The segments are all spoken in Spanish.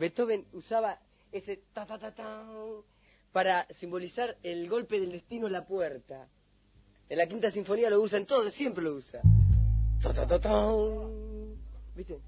Beethoven usaba ese ta ta ta ta para simbolizar el golpe del destino en la puerta. En la quinta sinfonía lo usa en todo, siempre lo usa. Ta ta ta ta. ¿Viste?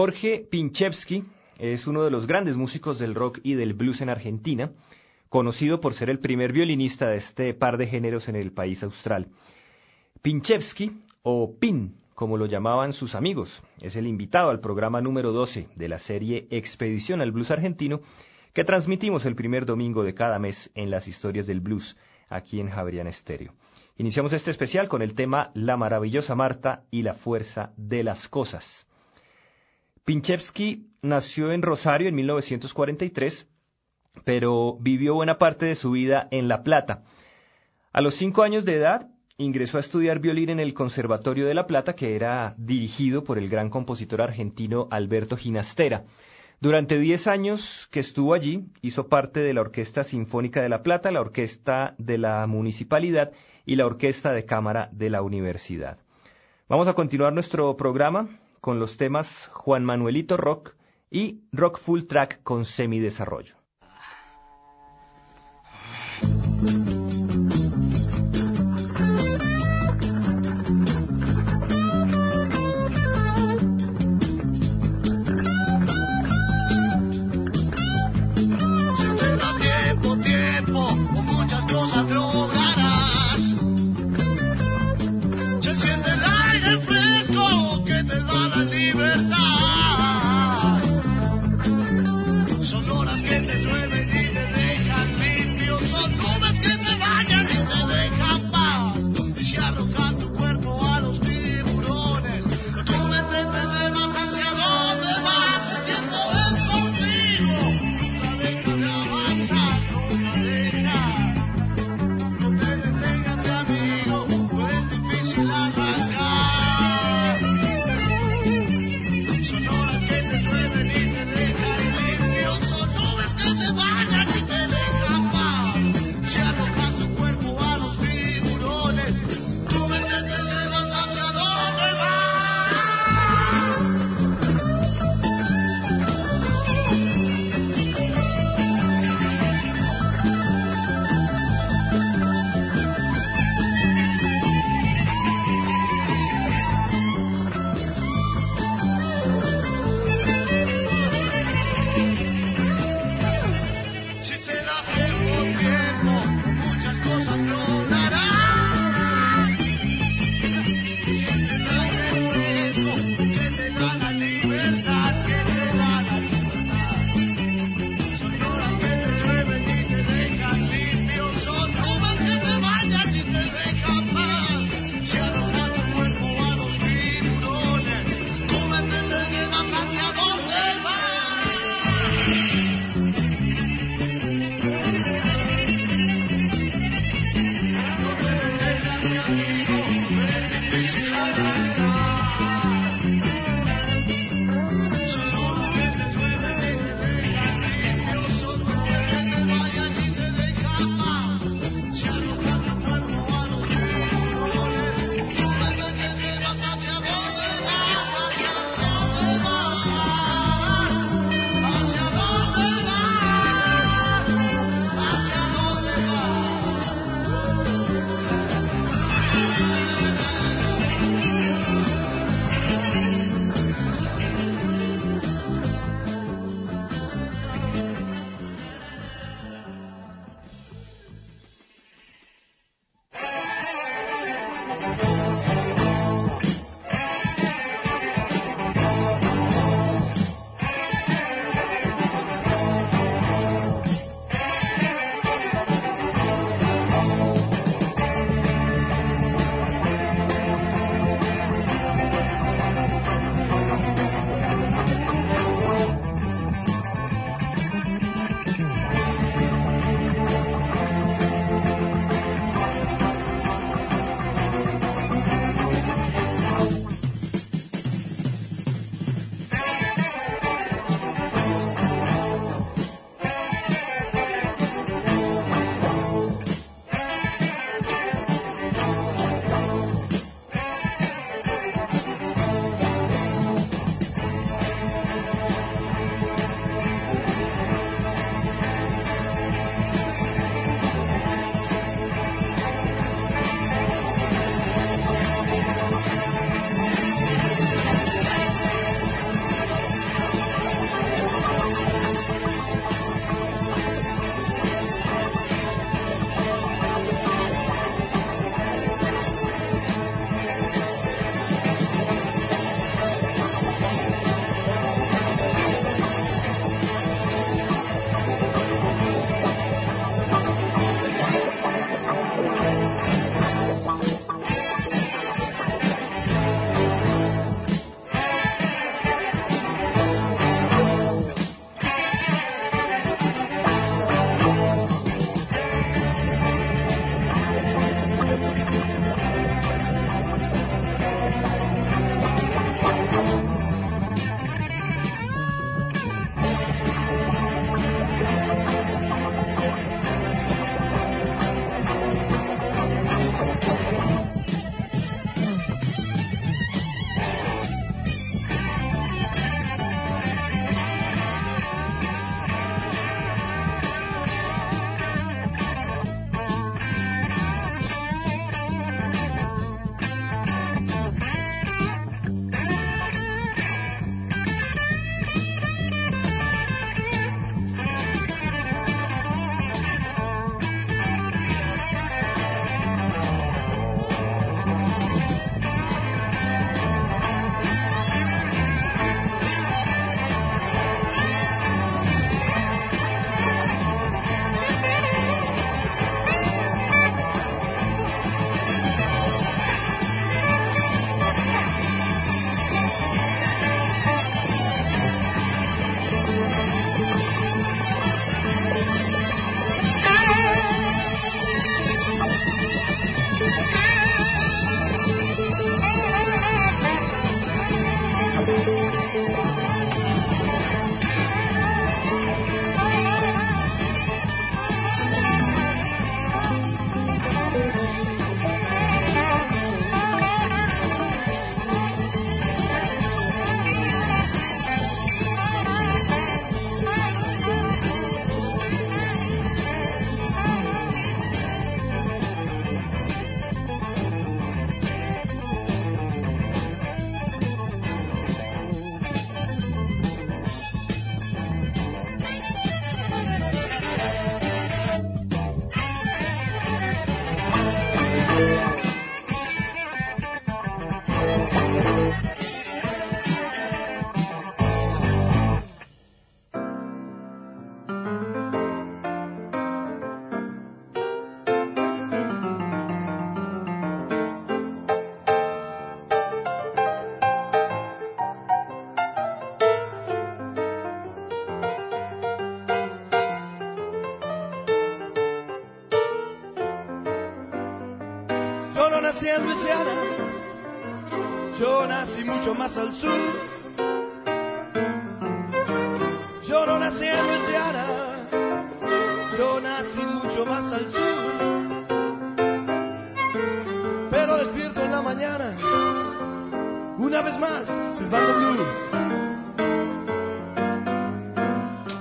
Jorge Pinchevsky es uno de los grandes músicos del rock y del blues en Argentina, conocido por ser el primer violinista de este par de géneros en el país austral. Pinchevsky, o Pin, como lo llamaban sus amigos, es el invitado al programa número 12 de la serie Expedición al Blues Argentino, que transmitimos el primer domingo de cada mes en las historias del blues, aquí en Javerian Estéreo. Iniciamos este especial con el tema La maravillosa Marta y la fuerza de las cosas. Pinchevsky nació en Rosario en 1943, pero vivió buena parte de su vida en La Plata. A los cinco años de edad ingresó a estudiar violín en el Conservatorio de La Plata, que era dirigido por el gran compositor argentino Alberto Ginastera. Durante diez años que estuvo allí, hizo parte de la Orquesta Sinfónica de La Plata, la Orquesta de la Municipalidad y la Orquesta de Cámara de la Universidad. Vamos a continuar nuestro programa con los temas Juan Manuelito Rock y Rock Full Track con semidesarrollo.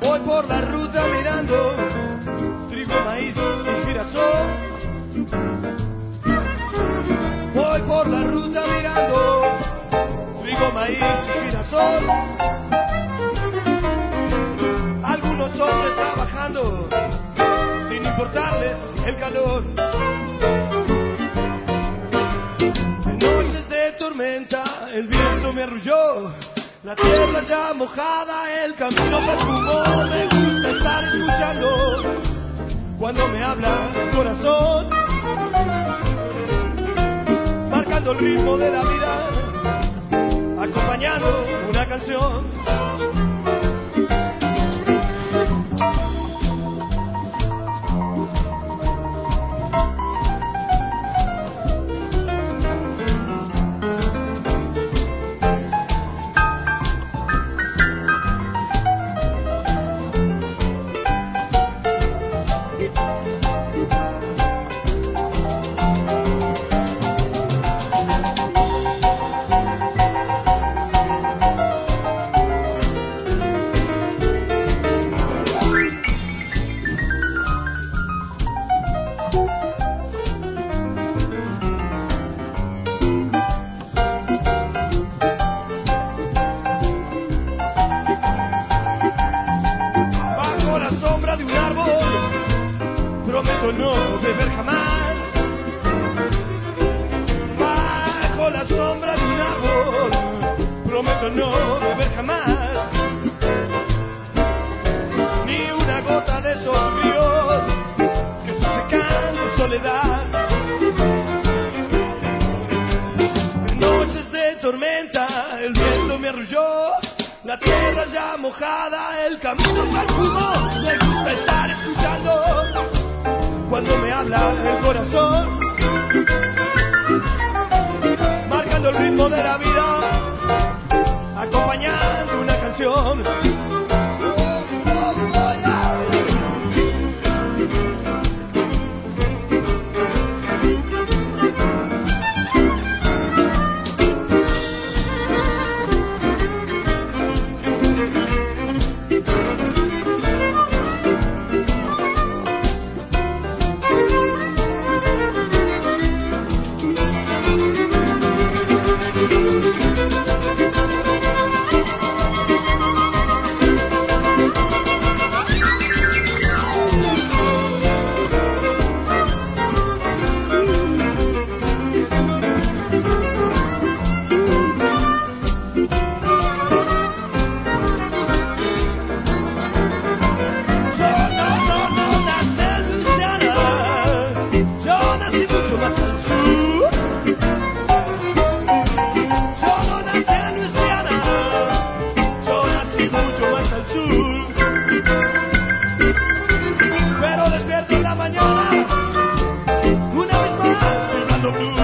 Voy por la ruta mirando trigo, maíz y girasol. Voy por la ruta mirando trigo, maíz y girasol. Algunos hombres trabajando sin importarles el calor. En noches de tormenta el viento me arrulló, la tierra ya mojada el camino para tu me gusta estar escuchando cuando me habla el corazón, marcando el ritmo de la vida, acompañando una canción. prometo no beber jamás. Ni una gota de esos ríos que se secan en soledad. En noches de tormenta, el viento me arrulló, la tierra ya mojada, el camino mal. Me gusta estar escuchando cuando me habla el corazón, marcando el ritmo de la vida. canción.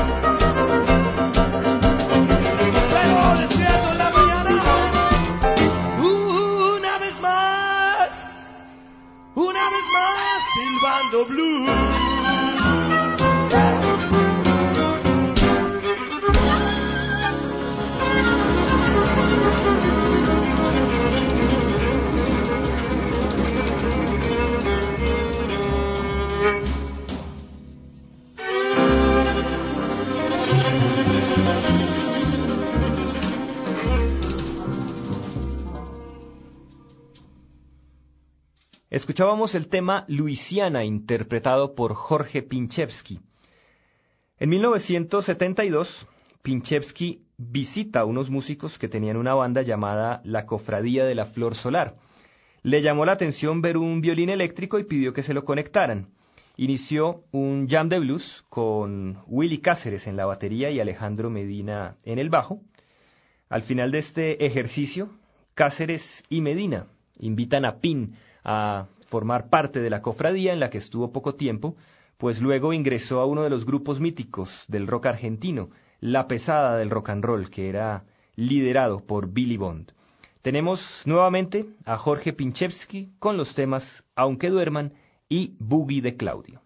Thank you. Escuchábamos el tema Luisiana interpretado por Jorge Pinchevsky. En 1972, Pinchevsky visita a unos músicos que tenían una banda llamada La Cofradía de la Flor Solar. Le llamó la atención ver un violín eléctrico y pidió que se lo conectaran. Inició un jam de blues con Willy Cáceres en la batería y Alejandro Medina en el bajo. Al final de este ejercicio, Cáceres y Medina invitan a Pin a formar parte de la cofradía en la que estuvo poco tiempo, pues luego ingresó a uno de los grupos míticos del rock argentino, la pesada del rock and roll, que era liderado por Billy Bond. Tenemos nuevamente a Jorge Pinchevsky con los temas Aunque duerman y Boogie de Claudio.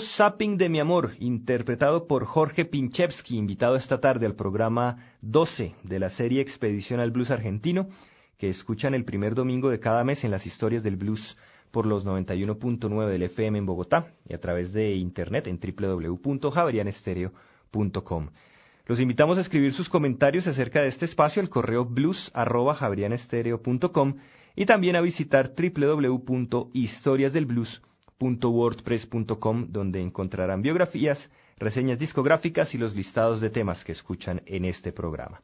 Zapping de mi amor, interpretado por Jorge Pinchevsky, invitado esta tarde al programa 12 de la serie Expedición al Blues Argentino, que escuchan el primer domingo de cada mes en las historias del blues por los 91.9 del FM en Bogotá y a través de internet en www.javerianestereo.com. Los invitamos a escribir sus comentarios acerca de este espacio al correo blues@javerianestereo.com y también a visitar www.historiasdelblues.com wordpress.com donde encontrarán biografías, reseñas discográficas y los listados de temas que escuchan en este programa.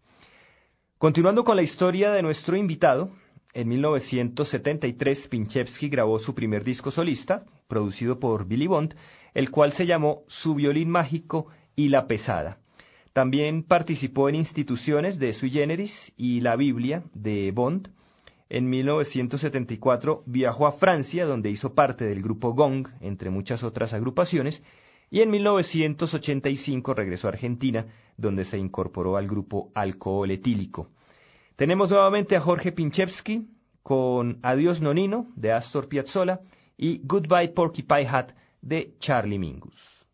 Continuando con la historia de nuestro invitado, en 1973 Pinchevsky grabó su primer disco solista, producido por Billy Bond, el cual se llamó Su violín mágico y la pesada. También participó en instituciones de Sui Generis y La Biblia de Bond, en 1974 viajó a Francia, donde hizo parte del grupo Gong, entre muchas otras agrupaciones, y en 1985 regresó a Argentina, donde se incorporó al grupo Alcohol Etílico. Tenemos nuevamente a Jorge Pinchevsky con Adiós Nonino de Astor Piazzolla y Goodbye Porcupine Hat de Charlie Mingus.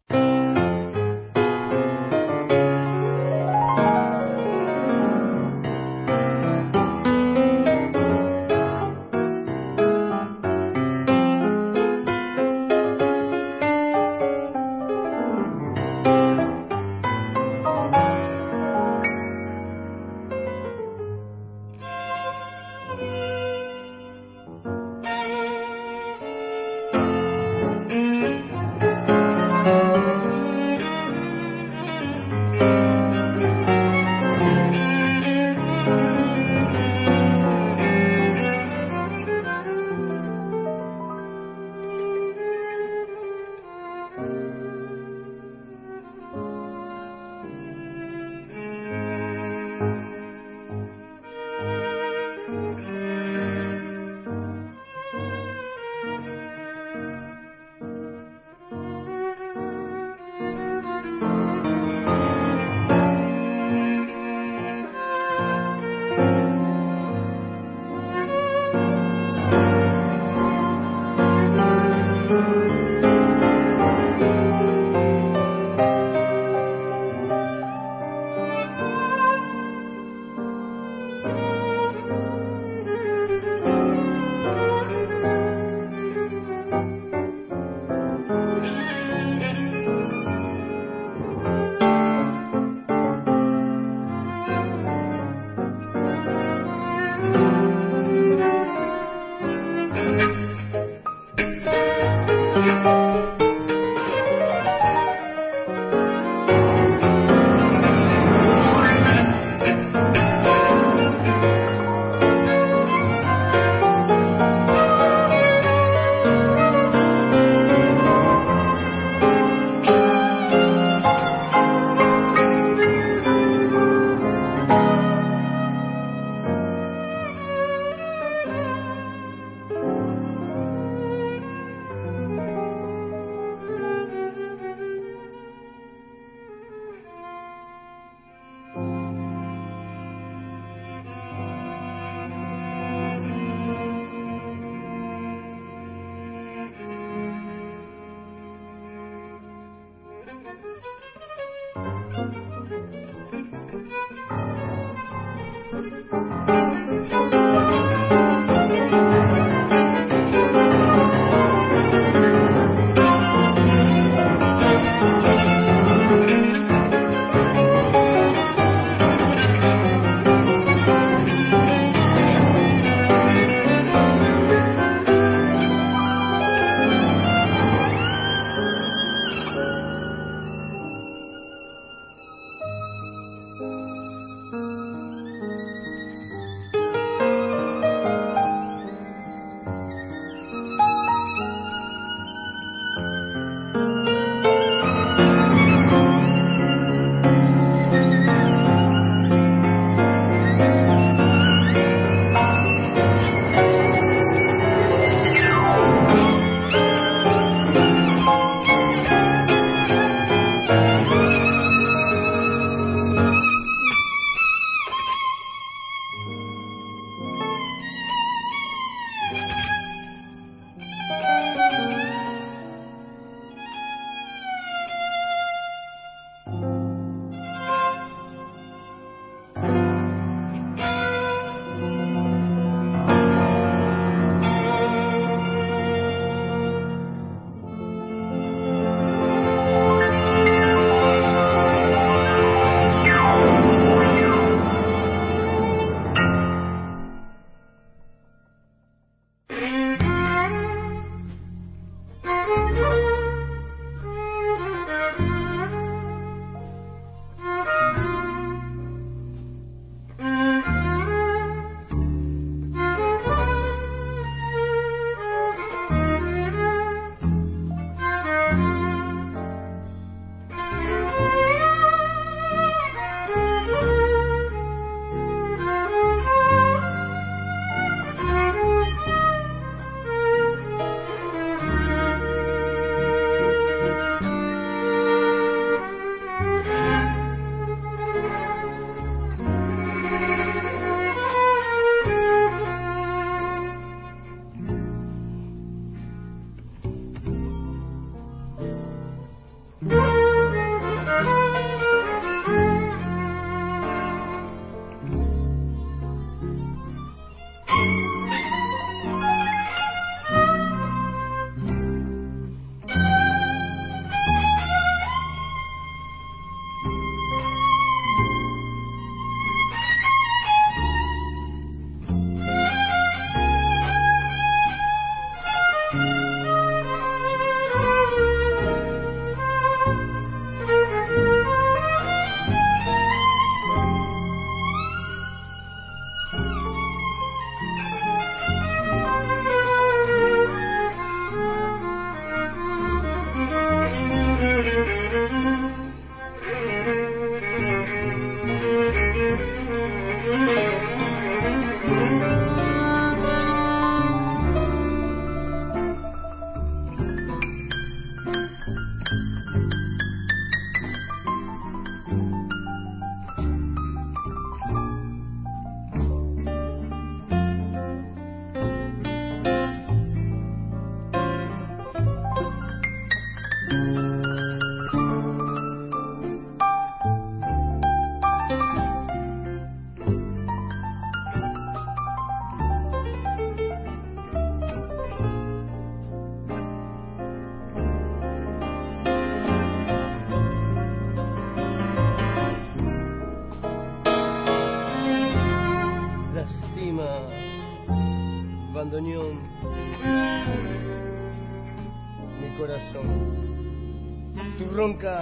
ronca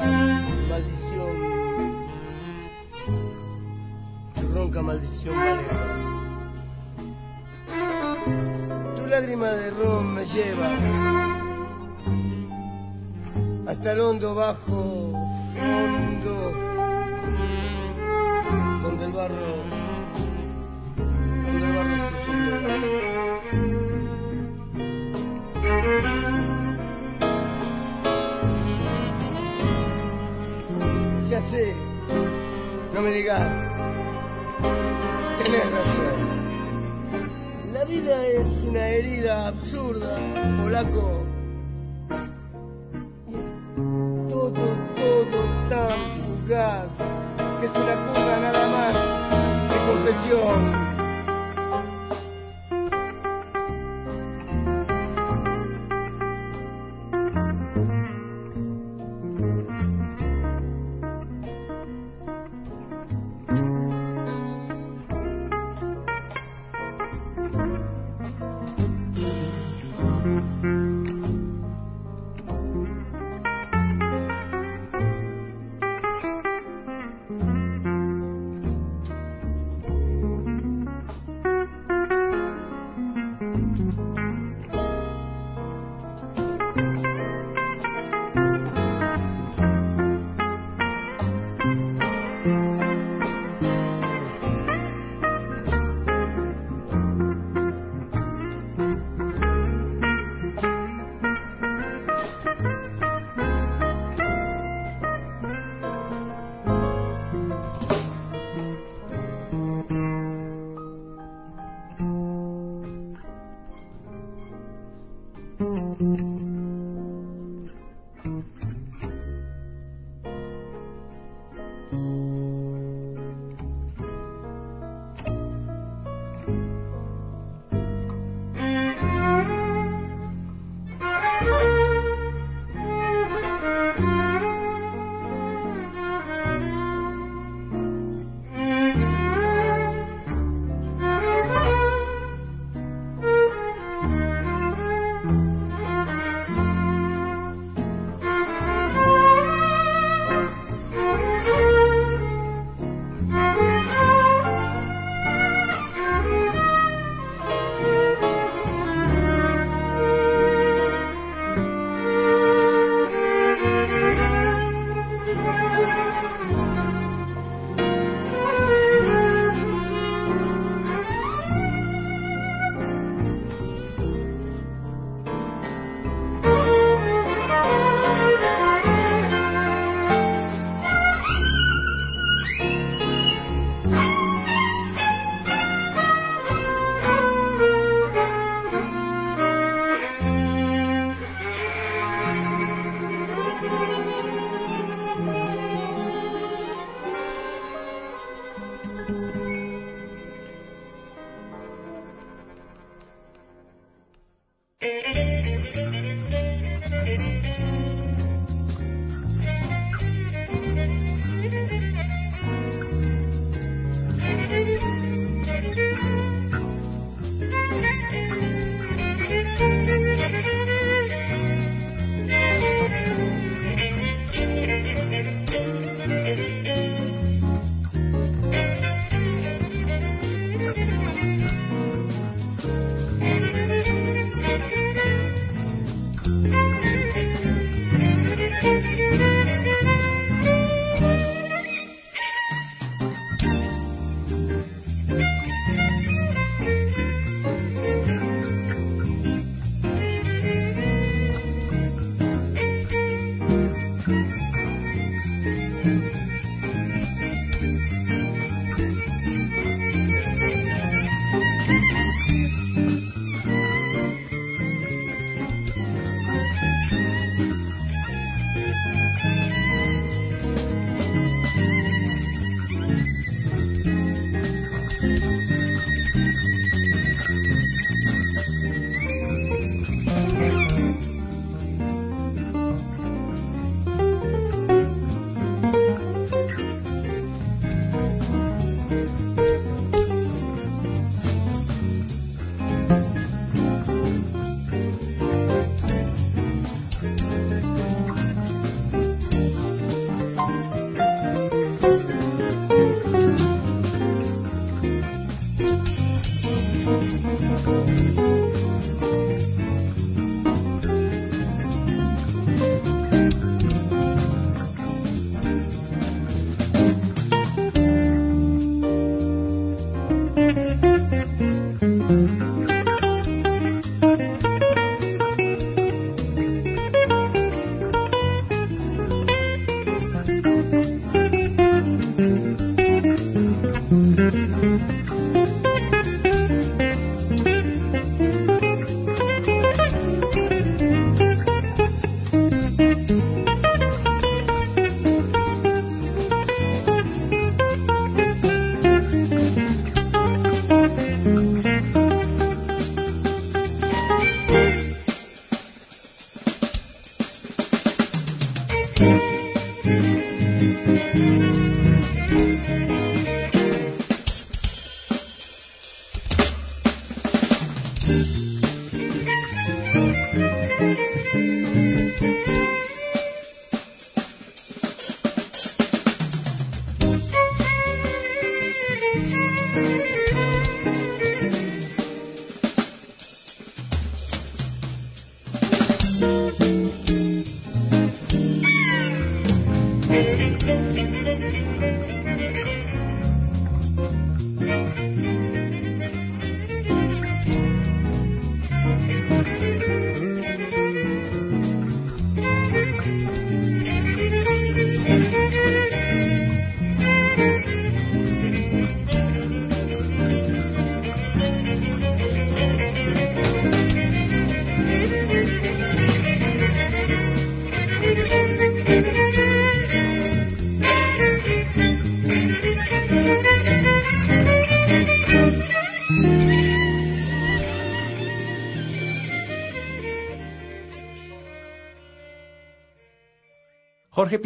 maldición, tu ronca maldición vale. Tu lágrima de ron me lleva hasta el hondo bajo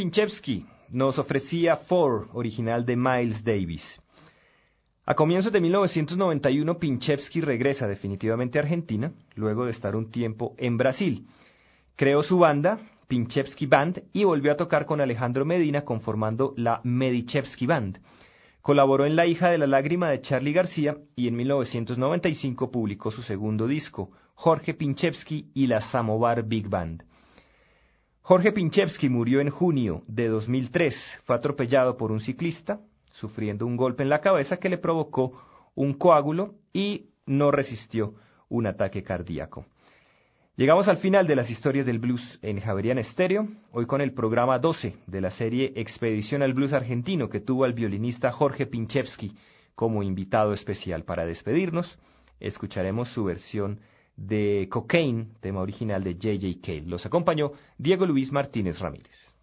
Pinchevsky nos ofrecía Four, original de Miles Davis. A comienzos de 1991, Pinchevsky regresa definitivamente a Argentina, luego de estar un tiempo en Brasil. Creó su banda, Pinchevsky Band, y volvió a tocar con Alejandro Medina conformando la Medichevsky Band. Colaboró en La hija de la lágrima de Charlie García y en 1995 publicó su segundo disco, Jorge Pinchevsky y la Samovar Big Band. Jorge Pinchevsky murió en junio de 2003. Fue atropellado por un ciclista, sufriendo un golpe en la cabeza que le provocó un coágulo y no resistió un ataque cardíaco. Llegamos al final de las historias del blues en Javerian Estéreo, hoy con el programa 12 de la serie Expedición al Blues Argentino que tuvo al violinista Jorge Pinchevsky como invitado especial. Para despedirnos, escucharemos su versión de Cocaine, tema original de J.J. Cale. Los acompañó Diego Luis Martínez Ramírez.